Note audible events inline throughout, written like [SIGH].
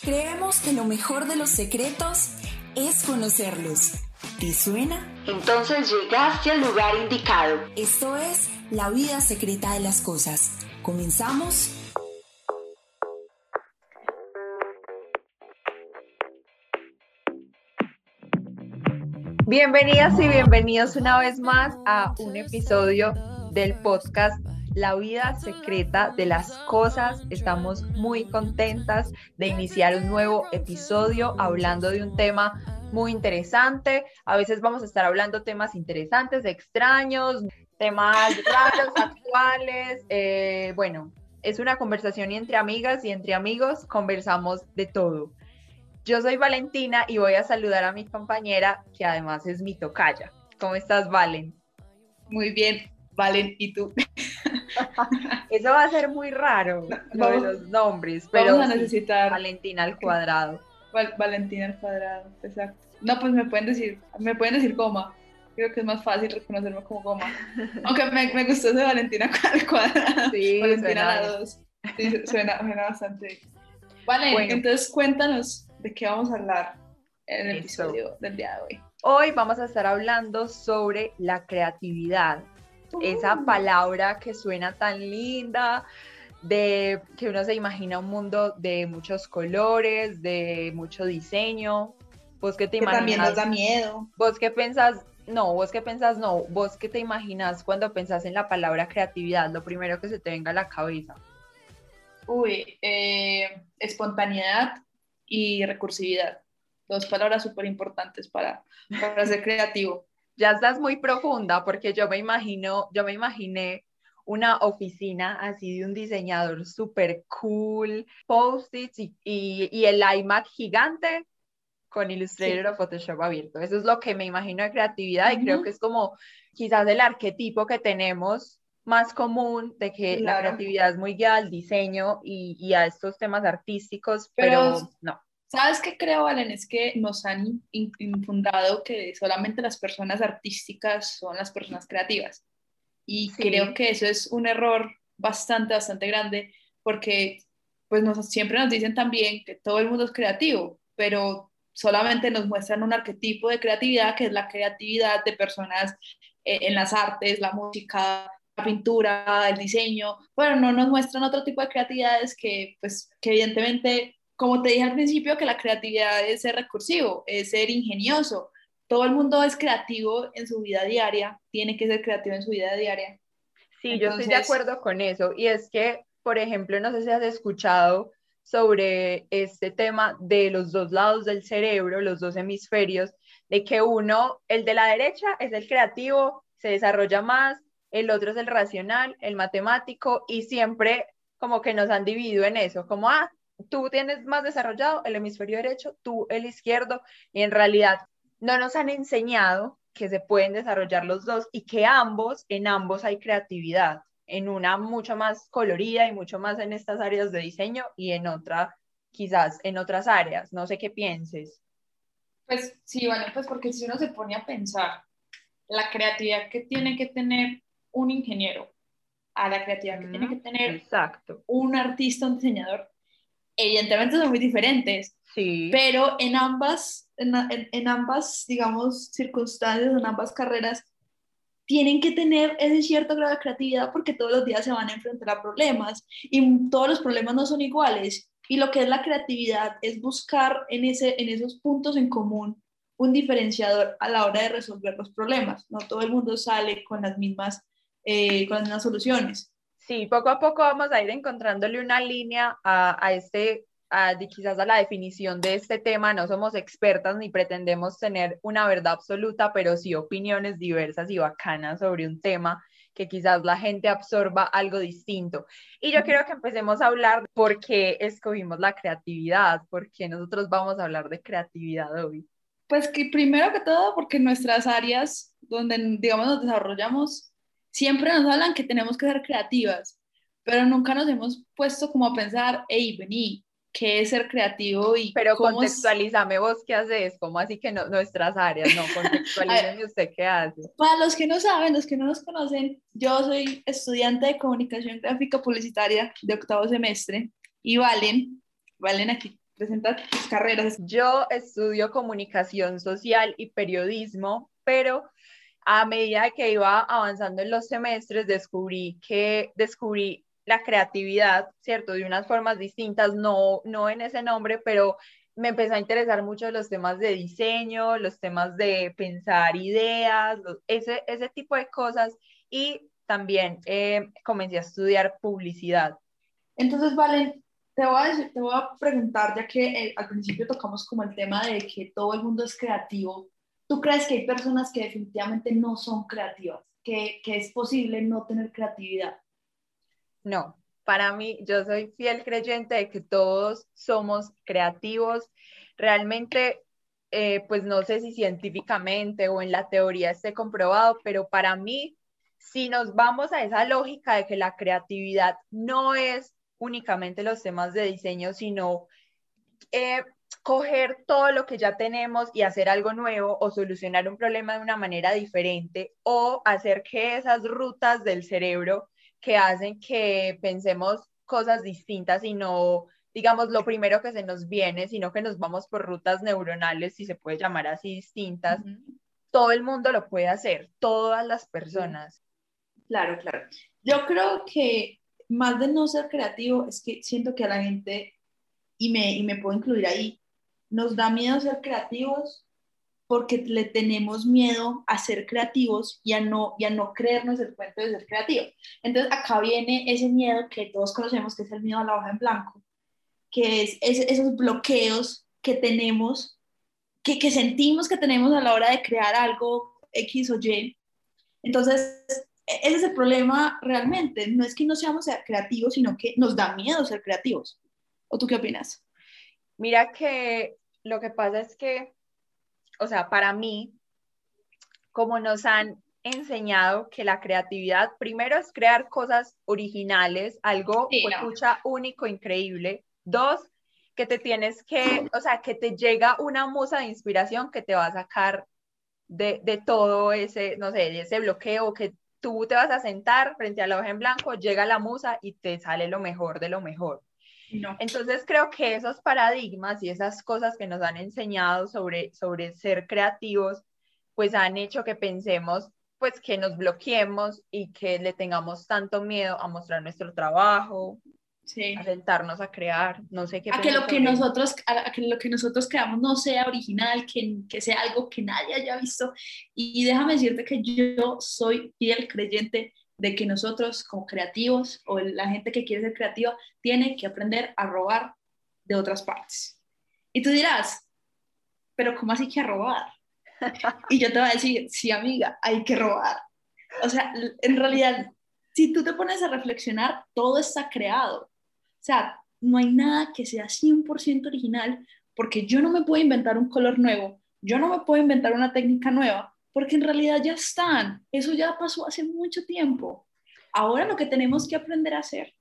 Creemos que lo mejor de los secretos es conocerlos. ¿Te suena? Entonces llegaste al lugar indicado. Esto es La vida secreta de las cosas. ¿Comenzamos? Bienvenidas y bienvenidos una vez más a un episodio del podcast La vida secreta de las cosas. Estamos muy contentas de iniciar un nuevo episodio hablando de un tema muy interesante. A veces vamos a estar hablando temas interesantes, extraños, temas [LAUGHS] raros, actuales. Eh, bueno, es una conversación entre amigas y entre amigos conversamos de todo. Yo soy Valentina y voy a saludar a mi compañera, que además es mi tocaya. ¿Cómo estás, Valen? Muy bien, Valen, ¿y tú? [LAUGHS] Eso va a ser muy raro, lo de los nombres, pero vamos a necesitar Valentina al cuadrado. Valentina al cuadrado, exacto. No, pues me pueden decir, me pueden decir goma. Creo que es más fácil reconocerme como goma. [LAUGHS] Aunque me, me gustó ese Valentina al cuadrado. [LAUGHS] Sí, Valentina a la dos. Sí, suena, suena bastante. Vale, entonces cuéntanos de qué vamos a hablar en el episodio del día de hoy. Hoy vamos a estar hablando sobre la creatividad, esa uh. palabra que suena tan linda, de que uno se imagina un mundo de muchos colores, de mucho diseño. Vos qué te que imaginas? También nos da miedo. Vos qué pensás, no, vos qué pensás, no, vos qué te imaginas cuando pensás en la palabra creatividad, lo primero que se te venga a la cabeza. Uy, eh, espontaneidad, y recursividad. Dos palabras súper importantes para, para ser creativo. Ya estás muy profunda porque yo me imagino, yo me imaginé una oficina así de un diseñador súper cool, post-its y, y, el iMac gigante con Illustrator o Photoshop abierto. Eso es lo que me imagino de creatividad y creo que es como quizás el arquetipo que tenemos más común de que la creatividad es muy guiada al diseño y, y a estos temas artísticos, pero, no. ¿Sabes qué creo, Valen? Es que nos han infundado que solamente las personas artísticas son las personas creativas. Y creo que eso es un error bastante, bastante grande, porque pues nos, siempre nos dicen también que todo el mundo es creativo, pero solamente nos muestran un arquetipo de creatividad, que es la creatividad de personas eh, en las artes, la música, la pintura, el diseño, pero no nos muestran otro tipo de creatividades que, pues, que evidentemente, como te dije al principio, que la creatividad es ser recursivo, es ser ingenioso. Todo el mundo es creativo en su vida diaria, tiene que ser creativo en su vida diaria. Sí, yo estoy de acuerdo con eso. Y es que, por ejemplo, no sé si has escuchado sobre este tema de los dos lados del cerebro, los dos hemisferios, de que uno, el de la derecha, es el creativo, se desarrolla más, el otro es el racional, el matemático, y siempre como que nos han dividido en eso, como, ah, tú tienes más desarrollado el hemisferio derecho, tú el izquierdo, y en realidad no nos han enseñado que se pueden desarrollar los dos y que ambos, en ambos hay creatividad, en una mucho más colorida y mucho más en estas áreas de diseño y en otra quizás en otras áreas, no sé qué pienses. Pues sí, vale, pues porque si uno se pone a pensar la creatividad que tiene que tener un ingeniero a la creatividad que tiene que tener Exacto. un artista, un diseñador, evidentemente son muy diferentes, sí. pero en ambas, en, en, ambas, digamos, circunstancias, en ambas carreras, tienen que tener ese cierto grado de creatividad porque todos los días se van a enfrentar a problemas y todos los problemas no son iguales. Y lo que es la creatividad es buscar en, ese, en esos puntos en común un diferenciador a la hora de resolver los problemas. No todo el mundo sale con las mismas eh, con las soluciones. Sí, poco a poco vamos a ir encontrándole una línea a, a este, a, quizás a la definición de este tema. No somos expertas ni pretendemos tener una verdad absoluta, pero sí opiniones diversas y bacanas sobre un tema que quizás la gente absorba algo distinto. Y yo quiero que empecemos a hablar por qué escogimos la creatividad, porque nosotros vamos a hablar de creatividad hoy. Pues que primero que todo, porque nuestras áreas donde, digamos, nos desarrollamos siempre nos hablan que tenemos que ser creativas, pero nunca nos hemos puesto como a pensar, hey, vení, ¿qué es ser creativo? y Pero contextualízame vos qué haces, ¿cómo así que no, nuestras áreas? No, [LAUGHS] contextualízame usted qué hace. Para los que no saben, los que no nos conocen, yo soy estudiante de comunicación gráfica publicitaria de octavo semestre y Valen, Valen aquí presenta tus carreras. Yo estudio comunicación social y periodismo, pero a medida que iba avanzando en los semestres, descubrí que descubrí la creatividad, ¿cierto? De unas formas distintas, no, no en ese nombre, pero me empezó a interesar mucho los temas de diseño, los temas de pensar ideas, ese, ese tipo de cosas. Y también eh, comencé a estudiar publicidad. Entonces, Valen, te voy a, te voy a preguntar, ya que eh, al principio tocamos como el tema de que todo el mundo es creativo, ¿tú crees que hay personas que definitivamente no son creativas? Que, es posible no tener creatividad? No, para mí, yo soy fiel creyente de que todos somos creativos. Realmente, eh, pues no sé si científicamente o en la teoría esté comprobado, pero para mí, si nos vamos a esa lógica de que la creatividad no es únicamente los temas de diseño, sino eh, coger todo lo que ya tenemos y hacer algo nuevo o solucionar un problema de una manera diferente o hacer que esas rutas del cerebro que hacen que pensemos cosas distintas y no, digamos, lo primero que se nos viene, sino que nos vamos por rutas neuronales, si se puede llamar así, distintas. Todo el mundo lo puede hacer, todas las personas. Claro, claro. Yo creo que más de no ser creativo, es que siento que a la gente, y me, y me puedo incluir ahí, nos da miedo ser creativos porque le tenemos miedo a ser creativos y a no, y a no creernos el cuento de ser creativo. Entonces acá viene ese miedo que todos conocemos, que es el miedo a la hoja en blanco, que es, esos bloqueos que tenemos, que, que sentimos que tenemos a la hora de crear algo X o Y. Entonces, e-, ese es el problema realmente. No es que no seamos creativos, sino que nos da miedo ser creativos. ¿O tú qué opinas? Mira que lo que pasa es que, o sea, para mí, como nos han enseñado que la creatividad primero es crear cosas originales, algo escucha único, increíble. Dos, que te tienes que, o sea, que te llega una musa de inspiración que te va a sacar de, de todo ese, no sé, de ese bloqueo que tú te vas a sentar frente a la hoja en blanco, llega la musa y te sale lo mejor de lo mejor. Entonces creo que esos paradigmas y esas cosas que nos han enseñado sobre, sobre ser creativos, pues han hecho que pensemos, pues que nos bloqueemos y que le tengamos tanto miedo a mostrar nuestro trabajo, a sentarnos a crear, no sé qué. A que lo que, nosotros, a que lo que nosotros creamos no sea original, que, que sea algo que nadie haya visto. Y, déjame decirte que yo soy fiel creyente de que nosotros como creativos o la gente que quiere ser creativa tiene que aprender a robar de otras partes. Y tú dirás, pero ¿cómo así que robar? Y yo te voy a decir, sí amiga, hay que robar. O sea, en realidad, si tú te pones a reflexionar, todo está creado. O sea, no hay nada que sea 100% original porque yo no me puedo inventar un color nuevo, yo no me puedo inventar una técnica nueva, porque en realidad ya están, eso ya pasó hace mucho tiempo. Ahora lo que tenemos que aprender a hacer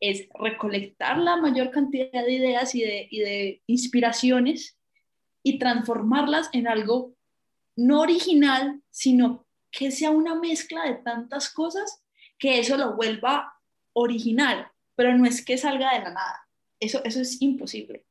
es recolectar la mayor cantidad de ideas y de, y de inspiraciones y transformarlas en algo no original, sino que sea una mezcla de tantas cosas que eso lo vuelva original pero no es que salga de la nada. Eso, eso es imposible.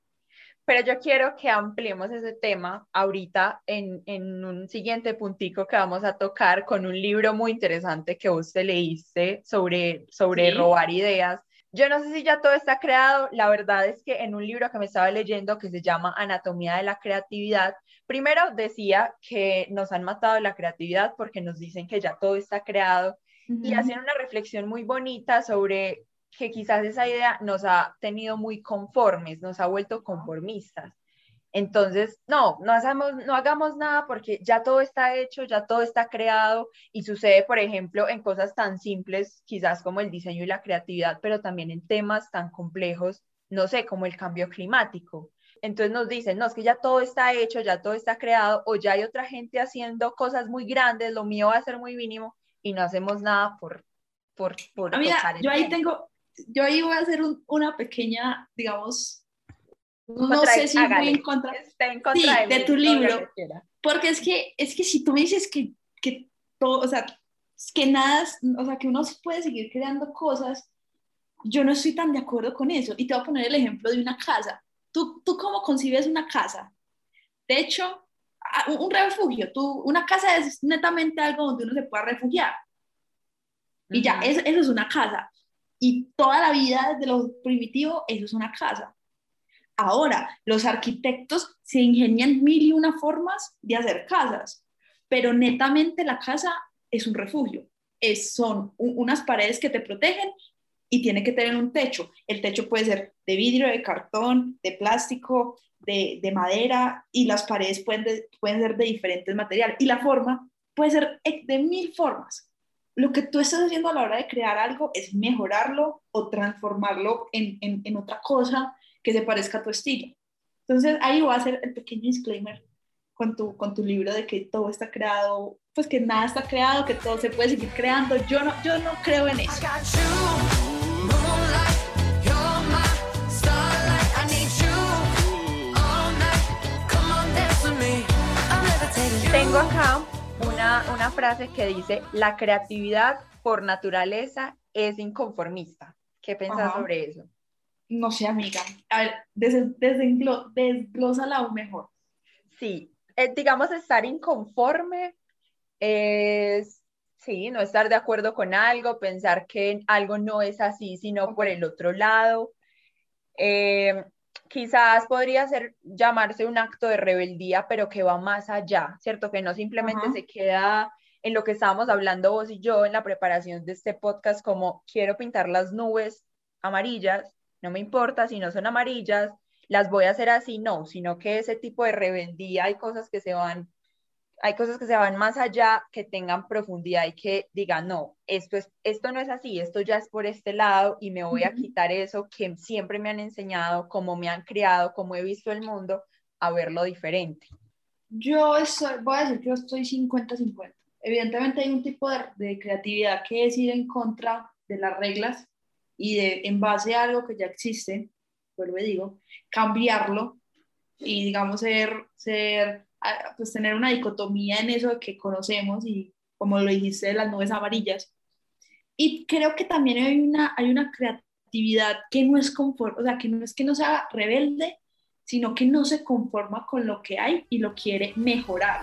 Pero yo quiero que ampliemos ese tema ahorita en, en, un siguiente puntico que vamos a tocar con un libro muy interesante que usted leíste sobre, sobre robar ideas. Yo no sé si ya todo está creado, la verdad es que en un libro que me estaba leyendo que se llama Anatomía de la Creatividad, primero decía que nos han matado la creatividad porque nos dicen que ya todo está creado y hacen una reflexión muy bonita sobre que quizás esa idea nos ha tenido muy conformes, nos ha vuelto conformistas. Entonces, no, no hagamos, no hagamos nada porque ya todo está hecho, ya todo está creado y sucede, por ejemplo, en cosas tan simples, quizás como el diseño y la creatividad, pero también en temas tan complejos, no sé, como el cambio climático. Entonces nos dicen, no, es que ya todo está hecho, ya todo está creado, o ya hay otra gente haciendo cosas muy grandes, lo mío va a ser muy mínimo y no hacemos nada por... por, por Amiga, yo ahí tengo, yo ahí voy a hacer una pequeña, digamos, no sé si voy en contra, de, tu libro, porque es que, es que si tú me dices que, que todo, o sea, que nada, o sea, que uno puede seguir creando cosas, yo no estoy tan de acuerdo con eso. Y te voy a poner el ejemplo de una casa. ¿tú, ¿tú cómo concibes una casa? De hecho, un refugio, tú, una casa es netamente algo donde uno se pueda refugiar. Y ya, eso, eso es una casa. Y toda la vida, desde lo primitivo, eso es una casa. Ahora, los arquitectos se ingenian mil y una formas de hacer casas, pero netamente la casa es un refugio. Es, son unas paredes que te protegen y tiene que tener un techo. El techo puede ser de vidrio, de cartón, de plástico, de, de madera y las paredes pueden, pueden ser de diferentes materiales. Y la forma puede ser de mil formas. Lo que tú estás haciendo a la hora de crear algo es mejorarlo o transformarlo en, en, en otra cosa que se parezca a tu estilo. Entonces ahí va a ser el pequeño disclaimer con tu, con tu libro de que todo está creado, pues que nada está creado, que todo se puede seguir creando. Yo no, yo no creo en eso. Tengo acá una, una frase que dice, la creatividad por naturaleza es inconformista. ¿Qué piensas sobre eso? no sé, amiga. A ver, desglósala aún mejor. Sí, eh, digamos, estar inconforme es, sí, no estar de acuerdo con algo, pensar que algo no es así, sino por el otro lado. Eh, quizás podría ser llamarse un acto de rebeldía, pero que va más allá, ¿cierto? Que no simplemente se queda en lo que estábamos hablando vos y yo en la preparación de este podcast, como quiero pintar las nubes amarillas, no me importa si no son amarillas, las voy a hacer así, no, sino que ese tipo de rebeldía hay cosas que se van, hay cosas que se van más allá, que tengan profundidad y que digan, no, esto, es, esto no es así, esto ya es por este lado y me voy a quitar eso que siempre me han enseñado, cómo me han criado, cómo he visto el mundo, a verlo diferente. Yo estoy, voy a decir que yo estoy 50-50. Evidentemente hay un tipo de, de creatividad que es ir en contra de las reglas y de, en base a algo que ya existe, vuelvo y digo, cambiarlo y digamos ser, ser, pues tener una dicotomía en eso que conocemos y como lo dijiste de las nubes amarillas. Y creo que también hay una, hay una creatividad que no es confort, o sea, que no es que no sea rebelde, sino que no se conforma con lo que hay y lo quiere mejorar.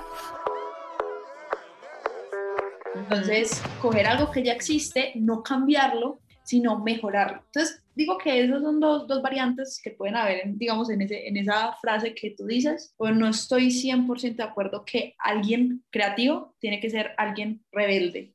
Entonces, coger algo que ya existe, no cambiarlo, sino mejorarlo. Entonces, digo que esos son dos, dos variantes que pueden haber, digamos, en, ese, en esa frase que tú dices, pero no estoy 100% de acuerdo que alguien creativo tiene que ser alguien rebelde.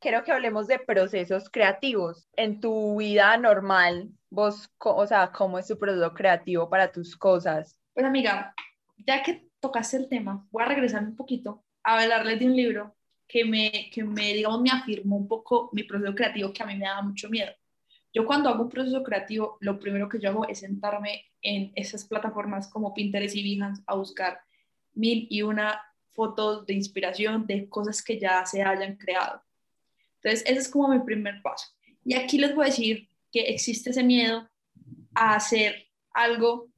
Quiero que hablemos de procesos creativos. En tu vida normal, vos, o sea, ¿cómo es tu proceso creativo para tus cosas? Pues amiga, ya que tocaste el tema, voy a regresar un poquito a hablarles de un libro que me, que me, digamos, me afirmó un poco mi proceso creativo que a mí me daba mucho miedo. Yo cuando hago un proceso creativo, lo primero que yo hago es sentarme en esas plataformas como Pinterest y Behance a buscar mil y una fotos de inspiración de cosas que ya se hayan creado. Entonces, ese es como mi primer paso. Y aquí les voy a decir que existe ese miedo a hacer algo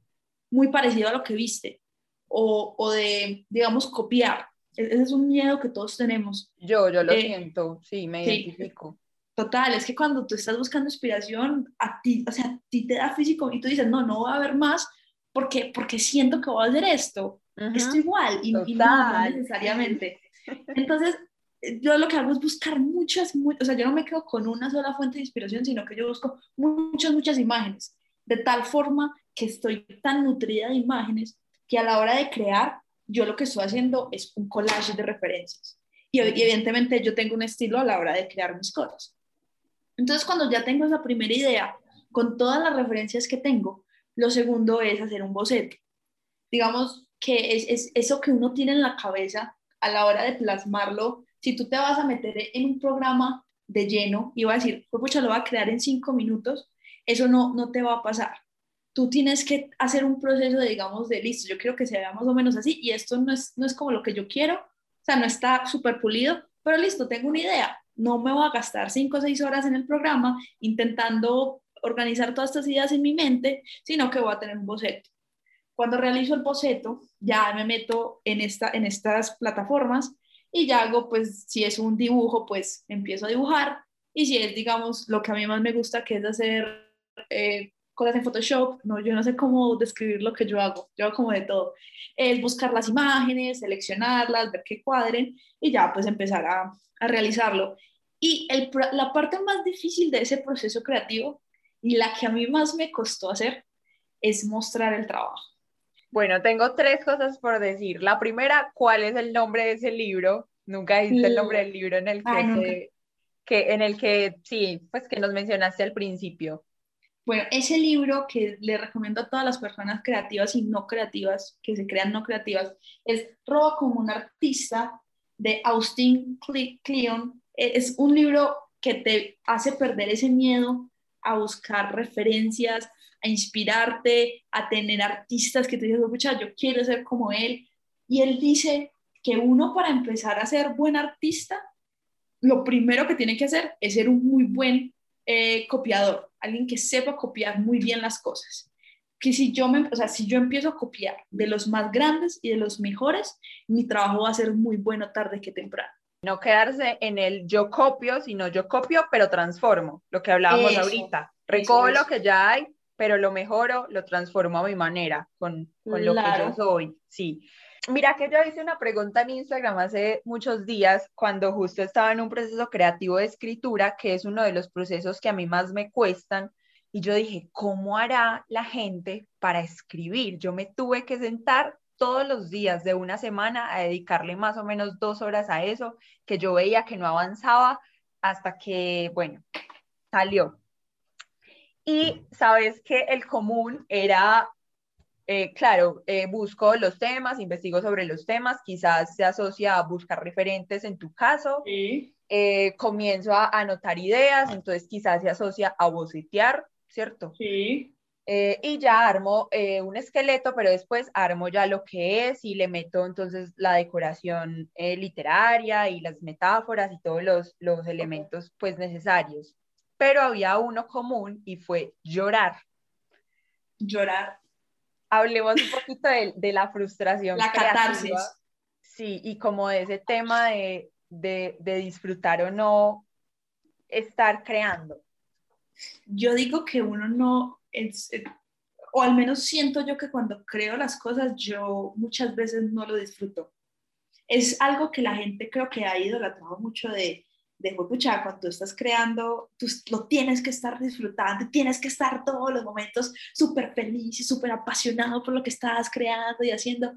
muy parecido a lo que viste o, o de, digamos, copiar. E-, ese es un miedo que todos tenemos. Yo, yo lo eh, siento, sí, me identifico. Total, es que cuando tú estás buscando inspiración, a ti, o sea, a ti te da físico y tú dices, no, no va a haber más porque, porque siento que voy a hacer esto. Esto igual, y, y no, necesariamente. Entonces, yo lo que hago es buscar muchas, o sea, yo no me quedo con una sola fuente de inspiración, sino que yo busco muchas, muchas imágenes, de tal forma que estoy tan nutrida de imágenes que a la hora de crear yo lo que estoy haciendo es un collage de referencias. Y, evidentemente yo tengo un estilo a la hora de crear mis cosas. Entonces, cuando ya tengo esa primera idea, con todas las referencias que tengo, lo segundo es hacer un boceto. Digamos que es, eso que uno tiene en la cabeza a la hora de plasmarlo. Si tú te vas a meter en un programa de lleno y vas a decir, pues lo voy a crear en cinco minutos, eso no, no te va a pasar tú tienes que hacer un proceso de, digamos, de listo, yo quiero que se vea más o menos así y esto no es, no es como lo que yo quiero, o sea, no está súper pulido, pero listo, tengo una idea, no me voy a gastar cinco o seis horas en el programa intentando organizar todas estas ideas en mi mente, sino que voy a tener un boceto. Cuando realizo el boceto, ya me meto en, esta, en estas plataformas y ya hago, pues, si es un dibujo, pues empiezo a dibujar y si es, digamos, lo que a mí más me gusta, que es hacer... Eh, cosas en Photoshop, no, yo no sé cómo describir lo que yo hago, yo hago como de todo. Es buscar las imágenes, seleccionarlas, ver qué cuadren y ya pues empezar a, a realizarlo. Y el, la parte más difícil de ese proceso creativo y la que a mí más me costó hacer es mostrar el trabajo. Bueno, tengo tres cosas por decir. La primera, ¿cuál es el nombre de ese libro? Nunca dijiste el nombre del libro en el que, que, en el que sí, pues que nos mencionaste al principio. Bueno, ese libro que le recomiendo a todas las personas creativas y no creativas, que se crean no creativas, es Roba como un artista de Austin Kleon. E, es un libro que te hace perder ese miedo a buscar referencias, a inspirarte, a tener artistas que te dices, escucha, yo quiero ser como él. Y él dice que uno para empezar a ser buen artista, lo primero que tiene que hacer es ser un muy buen eh, copiador, alguien que sepa copiar muy bien las cosas. Que si yo, me, o sea, si yo empiezo a copiar de los más grandes y de los mejores, mi trabajo va a ser muy bueno tarde que temprano. No quedarse en el yo copio, sino yo copio, pero transformo, lo que hablábamos ahorita. Recojo lo que ya hay, pero lo mejoro, lo transformo a mi manera, con, con lo que yo soy. Sí. Mira que yo hice una pregunta en Instagram hace muchos días cuando justo estaba en un proceso creativo de escritura, que es uno de los procesos que a mí más me cuestan. Y yo dije, ¿cómo hará la gente para escribir? Yo me tuve que sentar todos los días de una semana a dedicarle más o menos dos horas a eso, que yo veía que no avanzaba hasta que, bueno, salió. Y sabes que el común era eh, claro, eh, busco los temas, investigo sobre los temas, quizás se asocia a buscar referentes en tu caso, eh, comienzo a anotar ideas, entonces quizás se asocia a bocetear, ¿cierto? Sí. y ya armo un esqueleto, pero después armo ya lo que es y le meto entonces la decoración literaria y las metáforas y todos los, los elementos pues necesarios. Pero había uno común y fue llorar. Llorar hablemos un poquito de, la frustración. La catarsis. Sí, y como de ese tema de, disfrutar o no estar creando. Yo digo que uno no, es, o al menos siento yo que cuando creo las cosas, yo muchas veces no lo disfruto. Es algo que la gente creo que ha ido idolatrado mucho de, de pucha, cuando tú estás creando, tú lo tienes que estar disfrutando, tienes que estar todos los momentos súper feliz y súper apasionado por lo que estás creando y haciendo.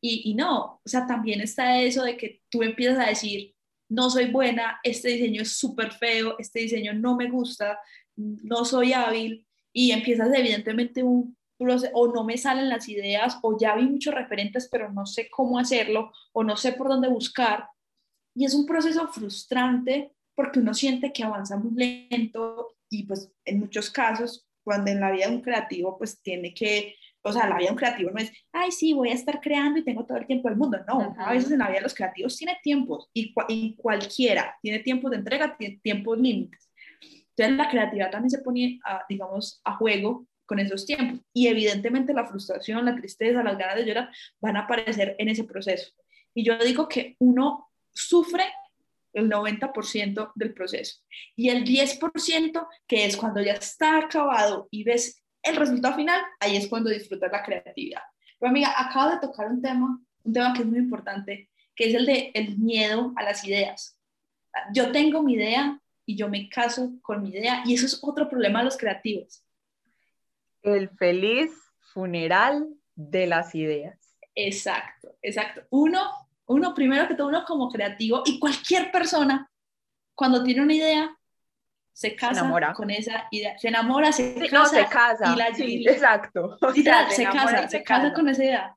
Y, y, no, o sea, también está eso de que tú empiezas a decir, no soy buena, este diseño es súper feo, este diseño no me gusta, no soy hábil, y empiezas evidentemente un proceso, o no me salen las ideas, o ya vi muchos referentes, pero no sé cómo hacerlo, o no sé por dónde buscar, y es un proceso frustrante porque uno siente que avanza muy lento y pues en muchos casos, cuando en la vida de un creativo pues tiene que, o sea, la vida de un creativo no es, ay, sí, voy a estar creando y tengo todo el tiempo del mundo. No, a veces en la vida de los creativos tiene tiempos y, y cualquiera tiene tiempos de entrega, tiene tiempos límites. Entonces la creatividad también se pone, a, digamos, a juego con esos tiempos. Y evidentemente la frustración, la tristeza, las ganas de llorar van a aparecer en ese proceso. Y yo digo que uno sufre el 90% del proceso. Y el 10%, que es cuando ya está acabado y ves el resultado final, ahí es cuando disfrutas la creatividad. Pero amiga, acabo de tocar un tema, un tema que es muy importante, que es el de el miedo a las ideas. Yo tengo mi idea y yo me caso con mi idea y eso es otro problema de los creativos. El feliz funeral de las ideas. Exacto, exacto. Uno uno, primero que todo, uno como creativo y cualquier persona, cuando tiene una idea, se casa con esa idea. Se enamora, se casa. No, se casa. sí, exacto. se, casa, se, casa, con esa idea.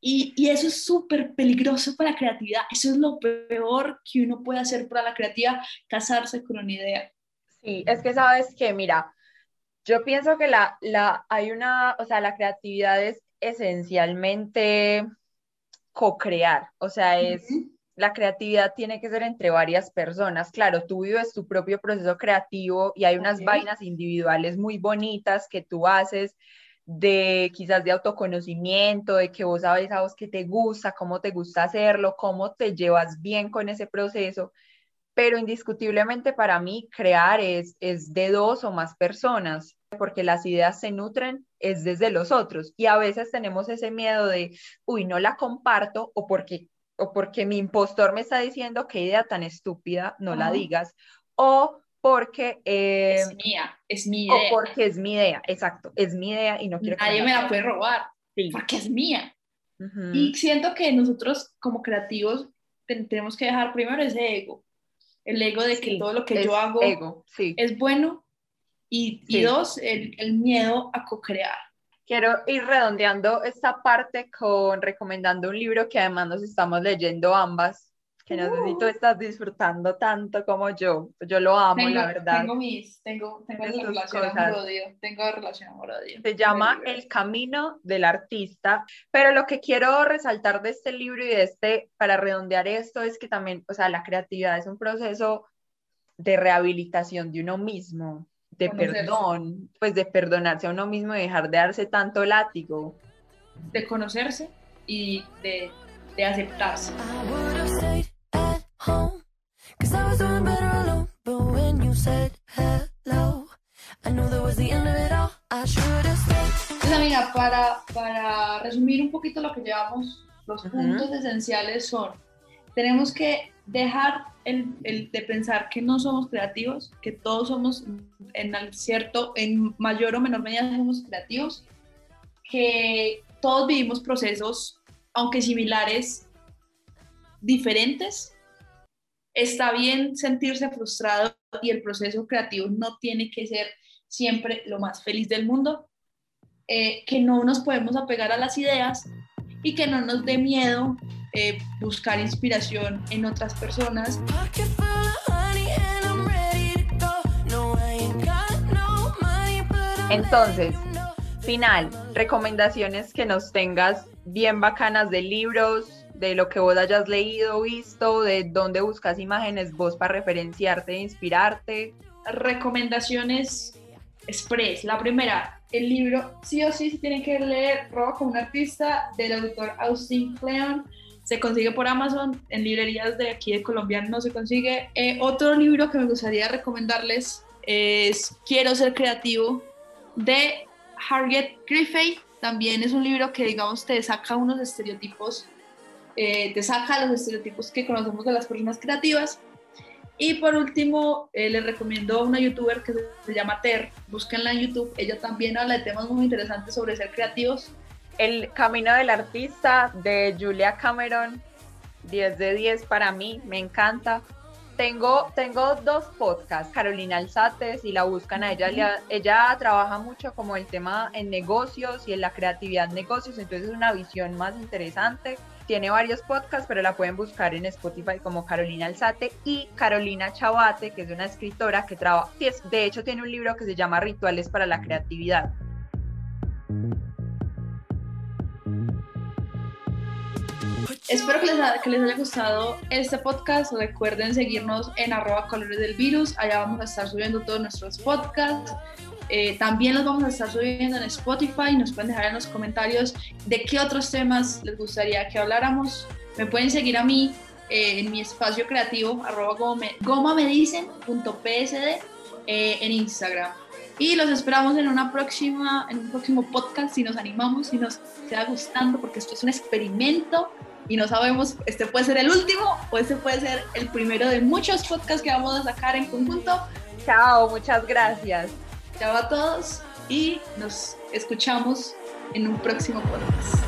Y, y eso es súper peligroso para la creatividad. Eso es lo peor que uno puede hacer para la creatividad, casarse con una idea. Sí, es que sabes que, mira, yo pienso que la, la, hay una, o sea, la creatividad es esencialmente co-crear, o sea, es la creatividad tiene que ser entre varias personas. Claro, tú vives tu propio proceso creativo y hay unas vainas individuales muy bonitas que tú haces de quizás de autoconocimiento, de que vos sabes a vos qué te gusta, cómo te gusta hacerlo, cómo te llevas bien con ese proceso, pero indiscutiblemente para mí crear es, es de dos o más personas porque las ideas se nutren es desde los otros. Y a veces tenemos ese miedo de, uy, no la comparto o porque o porque mi impostor me está diciendo qué idea tan estúpida, no la digas, o porque... es eh, mía, es mi idea. O porque es mi idea, exacto, es mi idea y no quiero Nadie me la puede robar, porque es mía. Y siento que nosotros como creativos tenemos que dejar primero ese ego, el ego de que todo lo que yo hago es bueno y, y dos, el, el miedo a co-crear. Quiero ir redondeando esta parte con recomendando un libro que además nos estamos leyendo ambas, que no sé si tú estás disfrutando tanto como yo. Yo lo amo, la verdad. Tengo mis, tengo, tengo relación amor-odio, tengo relación amor-odio. Se llama El Camino del Artista, pero lo que quiero resaltar de este libro y de este, para redondear esto, es que también, o sea, la creatividad es un proceso de rehabilitación de uno mismo de perdón, pues de perdonarse a uno mismo y dejar de darse tanto látigo. De conocerse y de, de aceptarse. Pues amiga, para, para resumir un poquito lo que llevamos, los puntos esenciales son, tenemos que dejar el, de pensar que no somos creativos, que todos somos en cierto, en mayor o menor medida somos creativos, que todos vivimos procesos, aunque similares, diferentes. Está bien sentirse frustrado y el proceso creativo no tiene que ser siempre lo más feliz del mundo, eh, que no nos podemos apegar a las ideas y que no nos dé miedo eh, buscar inspiración en otras personas. Entonces, final, recomendaciones que nos tengas bien bacanas de libros, de lo que vos hayas leído, visto, de dónde buscas imágenes vos para referenciarte, inspirarte. Recomendaciones express. La primera, el libro sí o sí se tiene que leer Roba como un artista del autor Austin Kleon se consigue por Amazon, en librerías de aquí de Colombia no se consigue. Eh, otro libro que me gustaría recomendarles es Quiero ser creativo de Harriet Griffey. También es un libro que, digamos, te saca unos estereotipos, eh, te saca los estereotipos que conocemos de las personas creativas. Y por último, eh, les recomiendo a una youtuber que se llama Ter, búsquenla en YouTube. Ella también habla de temas muy interesantes sobre ser creativos el Camino del Artista de Julia Cameron, 10 de 10 para mí, me encanta. Tengo, tengo dos podcasts, Carolina Alzate, si la buscan a ella, ella trabaja mucho como el tema en negocios y en la creatividad en negocios, entonces es una visión más interesante. Tiene varios podcasts, pero la pueden buscar en Spotify como Carolina Alzate y Carolina Chabate, que es una escritora que trabaja, de hecho tiene un libro que se llama Rituales para la Creatividad. Espero que les, que les, haya gustado este podcast. Recuerden seguirnos en arroba colores del virus. Allá vamos a estar subiendo todos nuestros podcasts. Eh, también los vamos a estar subiendo en Spotify. Nos pueden dejar en los comentarios de qué otros temas les gustaría que habláramos. Me pueden seguir a mí eh, en mi espacio creativo, arroba gomamedicen.psd eh, en Instagram. Y los esperamos en una próxima, en un próximo podcast si nos animamos, si nos queda gustando, porque esto es un experimento y no sabemos, este puede ser el último o este puede ser el primero de muchos podcasts que vamos a sacar en conjunto. Chao, muchas gracias. Chao a todos y nos escuchamos en un próximo podcast.